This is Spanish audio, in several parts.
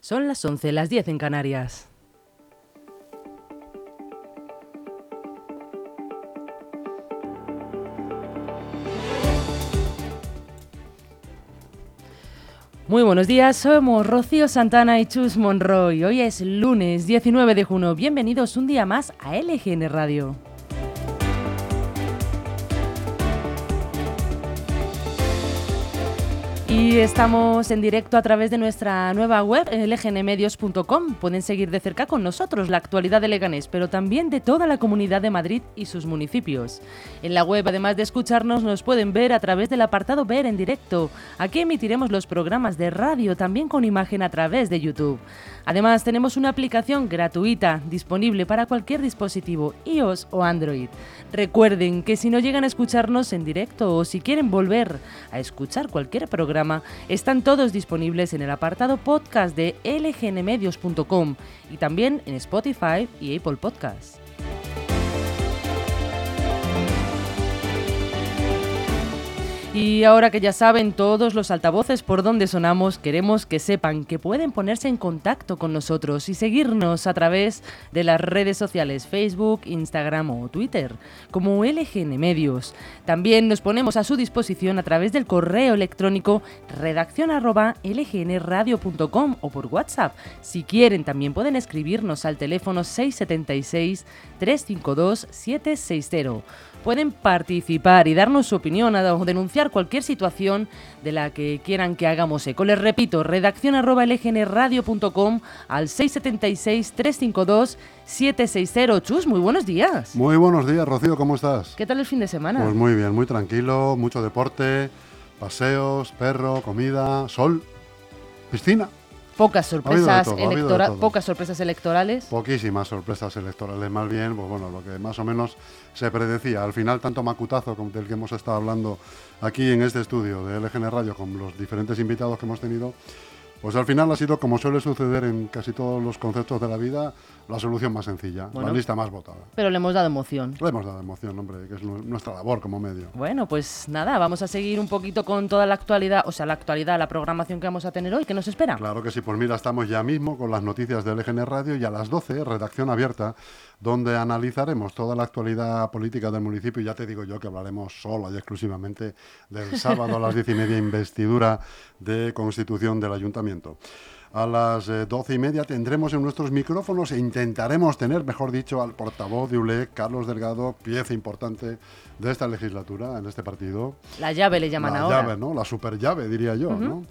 Son las 11, las 10 en Canarias. Muy buenos días, somos Rocío Santana y Chus Monroy. Hoy es lunes 19 de junio. Bienvenidos un día más a LGN Radio. Y estamos en directo a través de nuestra nueva web, lgnmedios.com. Pueden seguir de cerca con nosotros la actualidad de Leganés, pero también de toda la comunidad de Madrid y sus municipios. En la web, además de escucharnos, nos pueden ver a través del apartado Ver en directo. Aquí emitiremos los programas de radio, también con imagen a través de YouTube. Además, tenemos una aplicación gratuita disponible para cualquier dispositivo, iOS o Android. Recuerden que si no llegan a escucharnos en directo o si quieren volver a escuchar cualquier programa, están todos disponibles en el apartado podcast de lgnmedios.com y también en Spotify y Apple Podcasts. Y ahora que ya saben todos los altavoces por donde sonamos, queremos que sepan que pueden ponerse en contacto con nosotros y seguirnos a través de las redes sociales Facebook, Instagram o Twitter, como LGN Medios. También nos ponemos a su disposición a través del correo electrónico redacción lgnradio.com o por WhatsApp. Si quieren, también pueden escribirnos al teléfono 676 352 760 pueden participar y darnos su opinión o denunciar cualquier situación de la que quieran que hagamos eco. Les repito, redacción arroba lgnradio.com al 676-352-760. Chus, muy buenos días. Muy buenos días, Rocío, ¿cómo estás? ¿Qué tal el fin de semana? Pues muy bien, muy tranquilo, mucho deporte, paseos, perro, comida, sol, piscina. Pocas sorpresas, electorales. pocas sorpresas electorales. Poquísimas sorpresas electorales, más bien, pues bueno, lo que más o menos se predecía. Al final, tanto macutazo como del que hemos estado hablando aquí en este estudio de LGN Radio con los diferentes invitados que hemos tenido, pues al final ha sido, como suele suceder en casi todos los conceptos de la vida, la solución más sencilla, la lista más votada. Pero le hemos dado emoción. Le hemos dado emoción, hombre, que es nuestra labor como medio. Bueno, pues nada, vamos a seguir un poquito con toda la actualidad, o sea, la actualidad, la programación que vamos a tener hoy. ¿Qué nos espera? Claro que sí, pues mira, estamos ya mismo con las noticias del LGN Radio y a las 12, redacción abierta, donde analizaremos toda la actualidad política del municipio. Y ya te digo yo que hablaremos solo y exclusivamente del sábado a las diez y media, investidura de constitución del ayuntamiento. A las eh, doce y media tendremos en nuestros micrófonos e intentaremos tener, mejor dicho, al portavoz de ULE, Carlos Delgado, pieza importante de esta legislatura en este partido. La llave le llaman ahora. La llave, ¿no? La super llave, diría yo, ¿no?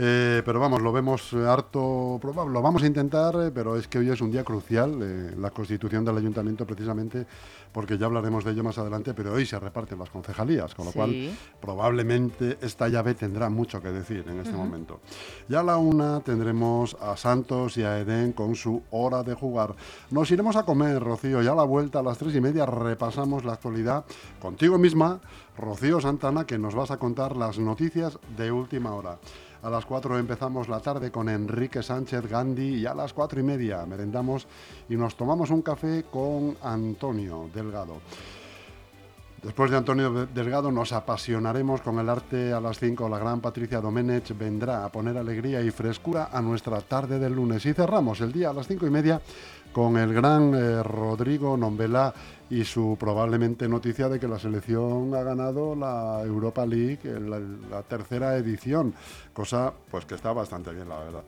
Eh, pero vamos, lo vemos harto probable. Lo vamos a intentar, eh, pero es que hoy es un día crucial, eh, la constitución del ayuntamiento precisamente, porque ya hablaremos de ello más adelante, pero hoy se reparten las concejalías, con lo cual probablemente esta llave tendrá mucho que decir en este momento. Ya a la una tendremos a Santos y a Edén con su hora de jugar. Nos iremos a comer, Rocío, ya a la vuelta a las tres y media repasamos la actualidad contigo misma, Rocío Santana, que nos vas a contar las noticias de última hora. A las 4 empezamos la tarde con Enrique Sánchez Gandhi y a las 4 y media merendamos y nos tomamos un café con Antonio Delgado. Después de Antonio Delgado nos apasionaremos con el arte a las 5. La gran Patricia Domenech vendrá a poner alegría y frescura a nuestra tarde del lunes. Y cerramos el día a las 5 y media con el gran eh, Rodrigo Nombela y su probablemente noticia de que la selección ha ganado la Europa League, la, la tercera edición, cosa pues que está bastante bien, la verdad.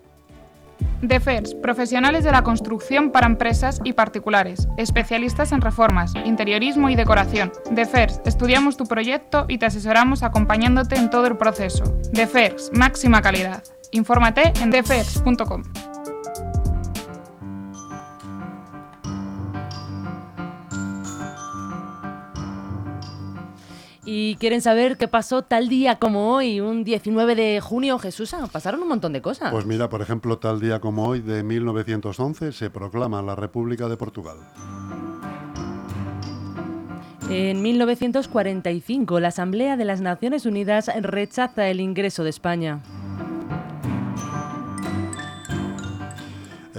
DEFERS, profesionales de la construcción para empresas y particulares, especialistas en reformas, interiorismo y decoración. DEFERS, estudiamos tu proyecto y te asesoramos acompañándote en todo el proceso. DEFERS, máxima calidad. Infórmate en defers.com. y quieren saber qué pasó tal día como hoy, un 19 de junio, Jesús, pasaron un montón de cosas. Pues mira, por ejemplo, tal día como hoy de 1911 se proclama la República de Portugal. En 1945, la Asamblea de las Naciones Unidas rechaza el ingreso de España.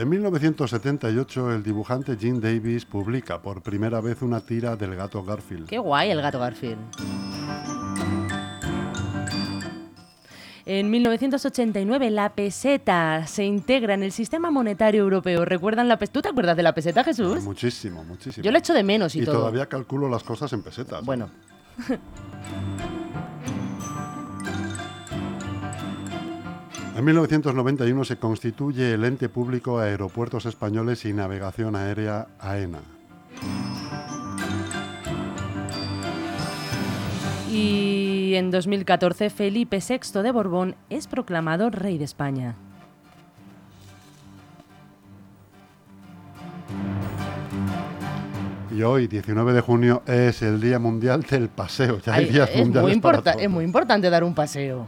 En 1978 el dibujante Jim Davis publica por primera vez una tira del gato Garfield. Qué guay el gato Garfield. En 1989 la peseta se integra en el sistema monetario europeo. ¿Recuerdan la peseta? ¿Tú te acuerdas de la peseta, Jesús? Muchísimo, muchísimo. Yo le echo de menos y, y todo. todavía calculo las cosas en pesetas. Bueno. En 1991 se constituye el ente público Aeropuertos Españoles y Navegación Aérea AENA. Y en 2014 Felipe VI de Borbón es proclamado rey de España. Y hoy, 19 de junio, es el Día Mundial del Paseo. Ya hay Ay, días es, mundiales muy para todo. es muy importante dar un paseo.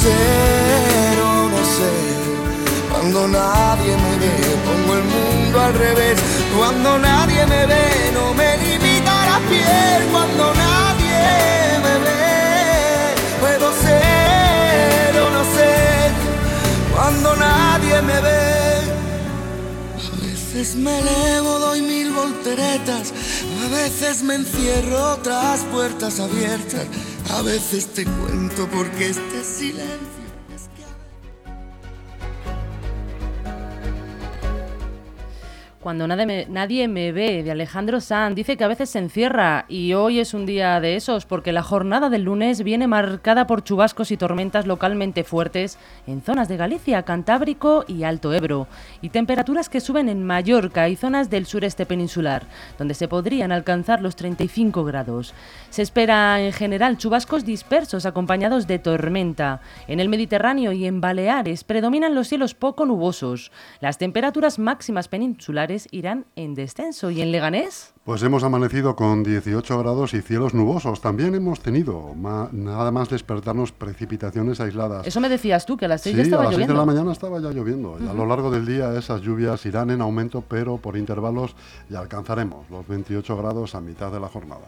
Puedo ser o no ser. Cuando nadie me ve, pongo el mundo al revés. Cuando nadie me ve, no me limita la piel. Cuando nadie me ve, puedo ser o no ser. Cuando nadie me ve. A veces me elevo, doy mil volteretas. A veces me encierro tras puertas abiertas. A veces te cuento porque este silencio Cuando nadie me, nadie me ve, de Alejandro Sanz, dice que a veces se encierra y hoy es un día de esos porque la jornada del lunes viene marcada por chubascos y tormentas localmente fuertes en zonas de Galicia, Cantábrico y Alto Ebro y temperaturas que suben en Mallorca y zonas del sureste peninsular, donde se podrían alcanzar los 35 grados. Se espera en general chubascos dispersos acompañados de tormenta. En el Mediterráneo y en Baleares predominan los cielos poco nubosos. Las temperaturas máximas peninsulares irán en descenso. ¿Y en Leganés? Pues hemos amanecido con 18 grados y cielos nubosos. También hemos tenido, ma- nada más despertarnos, precipitaciones aisladas. Eso me decías tú, que a las 6 Sí, ya a estaba las 6 de lloviendo. la mañana estaba ya lloviendo. Y a lo largo del día esas lluvias irán en aumento, pero por intervalos y alcanzaremos los 28 grados a mitad de la jornada.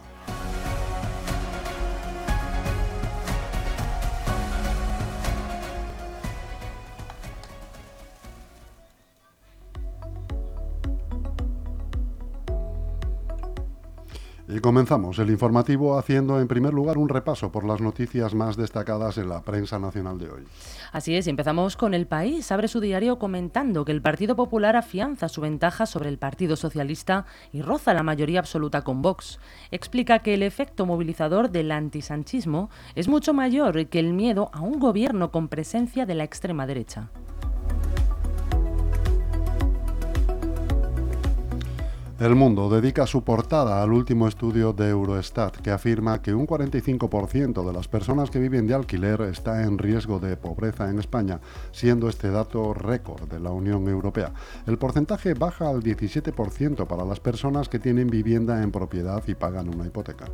Y comenzamos el informativo haciendo en primer lugar un repaso por las noticias más destacadas en la prensa nacional de hoy. Así es, empezamos con El País. Abre su diario comentando que el Partido Popular afianza su ventaja sobre el Partido Socialista y roza la mayoría absoluta con Vox. Explica que el efecto movilizador del antisanchismo es mucho mayor que el miedo a un gobierno con presencia de la extrema derecha. El Mundo dedica su portada al último estudio de Eurostat que afirma que un 45% de las personas que viven de alquiler está en riesgo de pobreza en España, siendo este dato récord de la Unión Europea. El porcentaje baja al 17% para las personas que tienen vivienda en propiedad y pagan una hipoteca.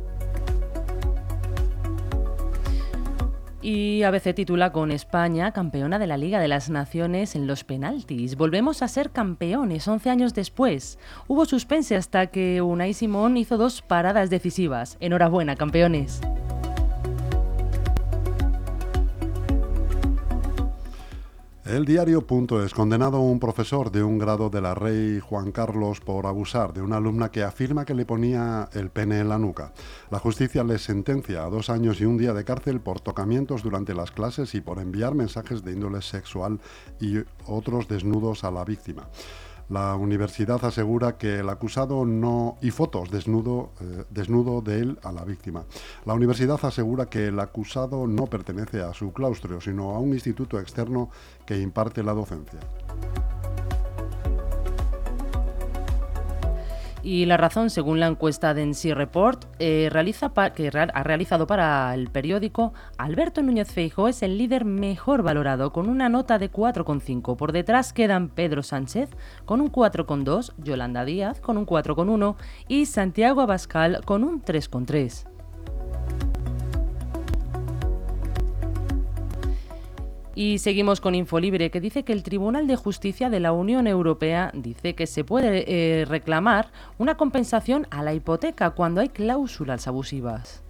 Y ABC titula con España campeona de la Liga de las Naciones en los penaltis. Volvemos a ser campeones 11 años después. Hubo suspense hasta que Unai Simón hizo dos paradas decisivas. Enhorabuena, campeones. El diario Punto es condenado un profesor de un grado de la Rey Juan Carlos por abusar de una alumna que afirma que le ponía el pene en la nuca. La justicia le sentencia a dos años y un día de cárcel por tocamientos durante las clases y por enviar mensajes de índole sexual y otros desnudos a la víctima. La universidad asegura que el acusado no y fotos desnudo, eh, desnudo de él a la víctima. La universidad asegura que el acusado no pertenece a su claustro, sino a un instituto externo que imparte la docencia. Y la razón, según la encuesta de NC Report, eh, realiza que ha realizado para el periódico, Alberto Núñez Feijo es el líder mejor valorado, con una nota de 4,5. Por detrás quedan Pedro Sánchez con un 4,2, Yolanda Díaz con un 4,1 y Santiago Abascal con un 3,3. Y seguimos con Infolibre, que dice que el Tribunal de Justicia de la Unión Europea dice que se puede eh, reclamar una compensación a la hipoteca cuando hay cláusulas abusivas.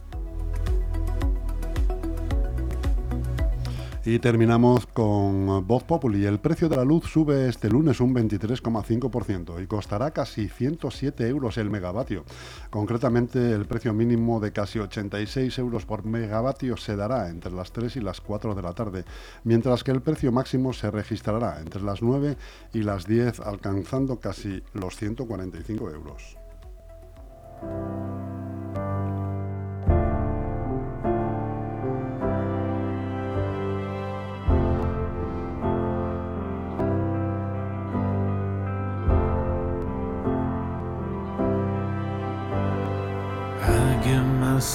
Y terminamos con Voz Populi. El precio de la luz sube este lunes un 23,5% y costará casi 107 euros el megavatio. Concretamente, el precio mínimo de casi 86 euros por megavatio se dará entre las 3 y las 4 de la tarde, mientras que el precio máximo se registrará entre las 9 y las 10, alcanzando casi los 145 euros.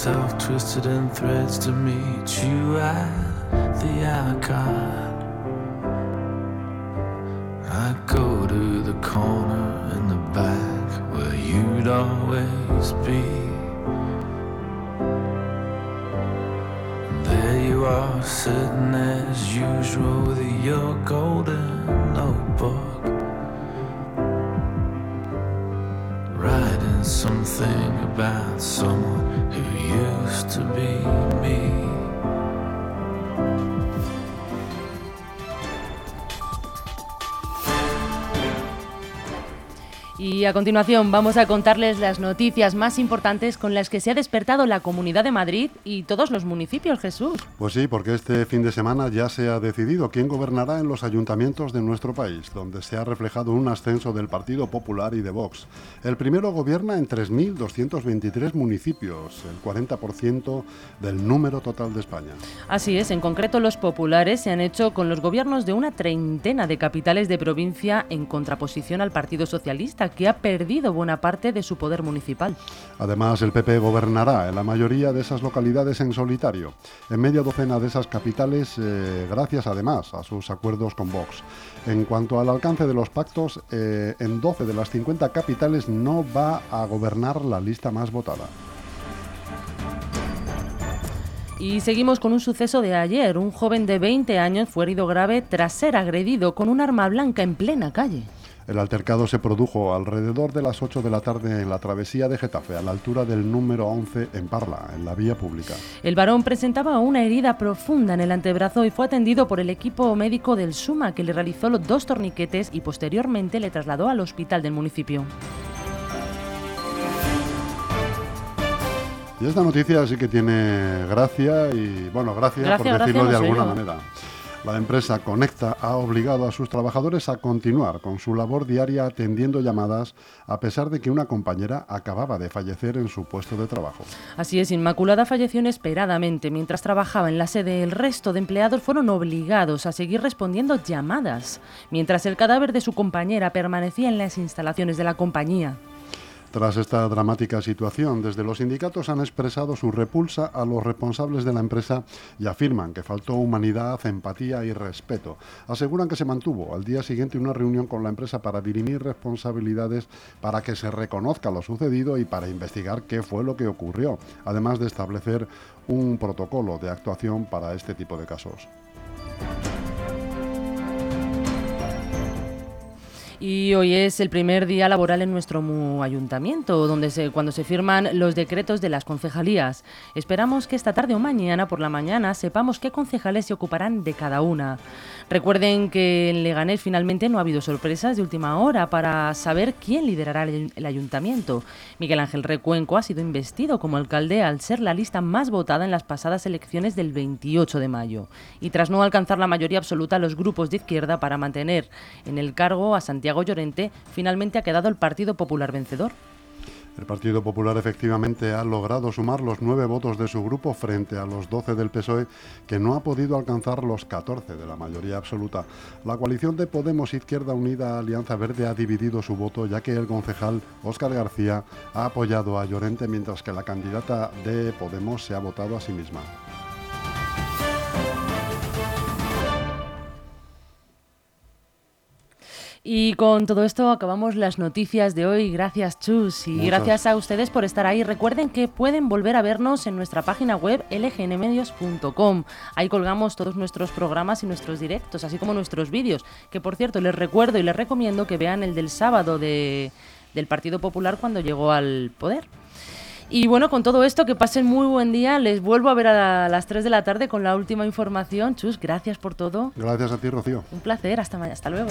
Myself twisted in threads to meet you at the icon. I go to the corner in the back where you'd always be. there you are, sitting as usual with your golden notebook. Something about someone who used to be me. Y a continuación vamos a contarles las noticias más importantes con las que se ha despertado la Comunidad de Madrid y todos los municipios, Jesús. Pues sí, porque este fin de semana ya se ha decidido quién gobernará en los ayuntamientos de nuestro país, donde se ha reflejado un ascenso del Partido Popular y de Vox. El primero gobierna en 3.223 municipios, el 40% del número total de España. Así es, en concreto los populares se han hecho con los gobiernos de una treintena de capitales de provincia en contraposición al Partido Socialista que ha perdido buena parte de su poder municipal. Además, el PP gobernará en la mayoría de esas localidades en solitario, en media docena de esas capitales, eh, gracias además a sus acuerdos con Vox. En cuanto al alcance de los pactos, eh, en 12 de las 50 capitales no va a gobernar la lista más votada. Y seguimos con un suceso de ayer. Un joven de 20 años fue herido grave tras ser agredido con un arma blanca en plena calle. El altercado se produjo alrededor de las 8 de la tarde en la travesía de Getafe, a la altura del número 11 en Parla, en la vía pública. El varón presentaba una herida profunda en el antebrazo y fue atendido por el equipo médico del SUMA, que le realizó los dos torniquetes y posteriormente le trasladó al hospital del municipio. Y esta noticia sí que tiene gracia y, bueno, gracia, por decirlo de alguna manera. La empresa Conecta ha obligado a sus trabajadores a continuar con su labor diaria atendiendo llamadas a pesar de que una compañera acababa de fallecer en su puesto de trabajo. Así es, Inmaculada falleció inesperadamente mientras trabajaba en la sede. El resto de empleados fueron obligados a seguir respondiendo llamadas, mientras el cadáver de su compañera permanecía en las instalaciones de la compañía. Tras esta dramática situación, desde los sindicatos han expresado su repulsa a los responsables de la empresa y afirman que faltó humanidad, empatía y respeto. Aseguran que se mantuvo al día siguiente una reunión con la empresa para dirimir responsabilidades, para que se reconozca lo sucedido y para investigar qué fue lo que ocurrió, además de establecer un protocolo de actuación para este tipo de casos. Y hoy es el primer día laboral en nuestro ayuntamiento, donde se, cuando se firman los decretos de las concejalías. Esperamos que esta tarde o mañana por la mañana sepamos qué concejales se ocuparán de cada una. Recuerden que en Leganés finalmente no ha habido sorpresas de última hora para saber quién liderará el ayuntamiento. Miguel Ángel Recuenco ha sido investido como alcalde al ser la lista más votada en las pasadas elecciones del 28 de mayo. Y tras no alcanzar la mayoría absoluta, los grupos de izquierda para mantener en el cargo a Santiago Llorente, finalmente ha quedado el Partido Popular vencedor. El Partido Popular efectivamente ha logrado sumar los nueve votos de su grupo frente a los doce del PSOE, que no ha podido alcanzar los 14 de la mayoría absoluta. La coalición de Podemos Izquierda Unida Alianza Verde ha dividido su voto, ya que el concejal Óscar García ha apoyado a Llorente, mientras que la candidata de Podemos se ha votado a sí misma. Y con todo esto acabamos las noticias de hoy. Gracias, Chus, y gracias a ustedes por estar ahí. Recuerden que pueden volver a vernos en nuestra página web lgnmedios.com. Ahí colgamos todos nuestros programas y nuestros directos, así como nuestros vídeos. Que por cierto, les recuerdo y les recomiendo que vean el del sábado de, del Partido Popular cuando llegó al poder. Y bueno, con todo esto, que pasen muy buen día. Les vuelvo a ver a las 3 de la tarde con la última información. Chus, gracias por todo. Gracias a ti, Rocío. Un placer. Hasta mañana. Hasta luego.